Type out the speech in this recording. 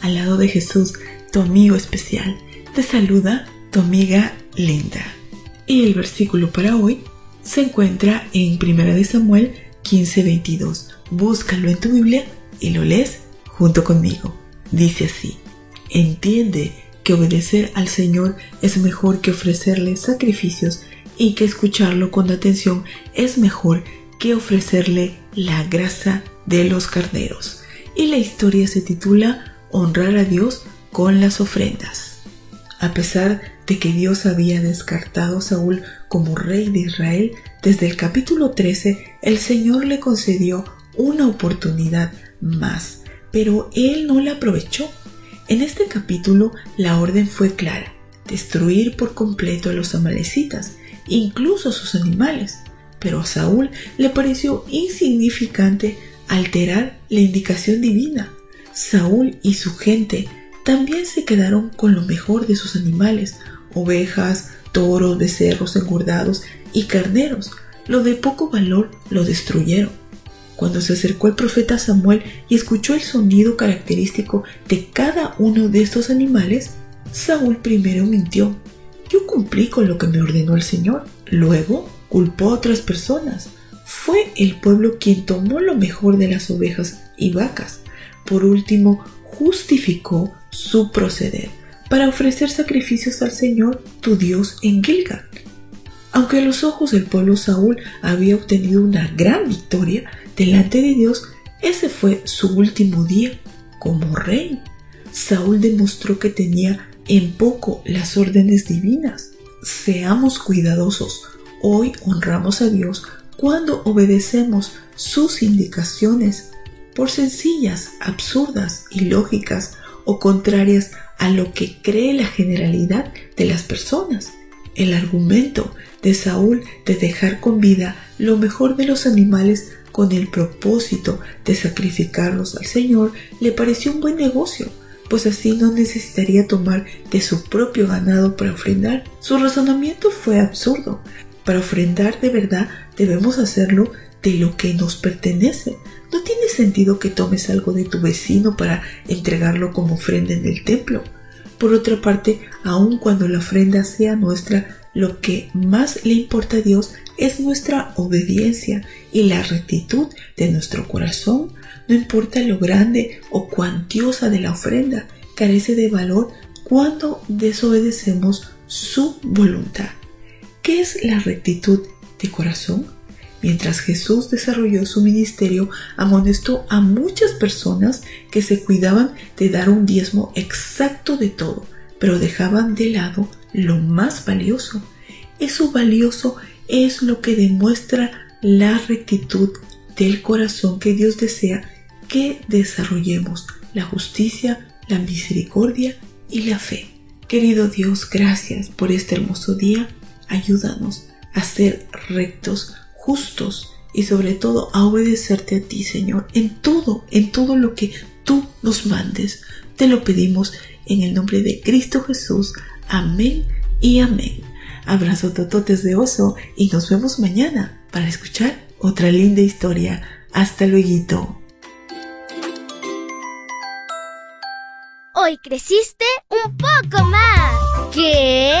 al lado de Jesús, tu amigo especial. Te saluda tu amiga Linda. Y el versículo para hoy se encuentra en 1 Samuel 15:22. Búscalo en tu Biblia y lo lees junto conmigo. Dice así, entiende que obedecer al Señor es mejor que ofrecerle sacrificios y que escucharlo con atención es mejor que ofrecerle la grasa de los carneros. Y la historia se titula Honrar a Dios con las ofrendas. A pesar de que Dios había descartado a Saúl como rey de Israel, desde el capítulo 13 el Señor le concedió una oportunidad más pero él no la aprovechó. En este capítulo la orden fue clara, destruir por completo a los amalecitas, incluso sus animales, pero a Saúl le pareció insignificante alterar la indicación divina. Saúl y su gente también se quedaron con lo mejor de sus animales, ovejas, toros, becerros engordados y carneros. Lo de poco valor lo destruyeron. Cuando se acercó el profeta Samuel y escuchó el sonido característico de cada uno de estos animales, Saúl primero mintió. Yo cumplí con lo que me ordenó el Señor. Luego culpó a otras personas. Fue el pueblo quien tomó lo mejor de las ovejas y vacas. Por último, justificó su proceder para ofrecer sacrificios al Señor, tu Dios, en Gilgal. Aunque a los ojos del pueblo Saúl había obtenido una gran victoria, delante de Dios, ese fue su último día como rey. Saúl demostró que tenía en poco las órdenes divinas. Seamos cuidadosos. Hoy honramos a Dios cuando obedecemos sus indicaciones, por sencillas, absurdas, ilógicas o contrarias a lo que cree la generalidad de las personas. El argumento de Saúl de dejar con vida lo mejor de los animales con el propósito de sacrificarlos al Señor le pareció un buen negocio, pues así no necesitaría tomar de su propio ganado para ofrendar. Su razonamiento fue absurdo. Para ofrendar de verdad debemos hacerlo de lo que nos pertenece. No tiene sentido que tomes algo de tu vecino para entregarlo como ofrenda en el templo. Por otra parte, aun cuando la ofrenda sea nuestra, lo que más le importa a Dios es nuestra obediencia y la rectitud de nuestro corazón. No importa lo grande o cuantiosa de la ofrenda, carece de valor cuando desobedecemos su voluntad. ¿Qué es la rectitud de corazón? Mientras Jesús desarrolló su ministerio, amonestó a muchas personas que se cuidaban de dar un diezmo exacto de todo, pero dejaban de lado lo más valioso. Eso valioso es lo que demuestra la rectitud del corazón que Dios desea que desarrollemos, la justicia, la misericordia y la fe. Querido Dios, gracias por este hermoso día. Ayúdanos a ser rectos, justos y sobre todo a obedecerte a ti, Señor, en todo, en todo lo que tú nos mandes. Te lo pedimos en el nombre de Cristo Jesús. Amén y amén. Abrazo tototes de oso y nos vemos mañana para escuchar otra linda historia. Hasta luego. Hoy creciste un poco más. ¿Qué?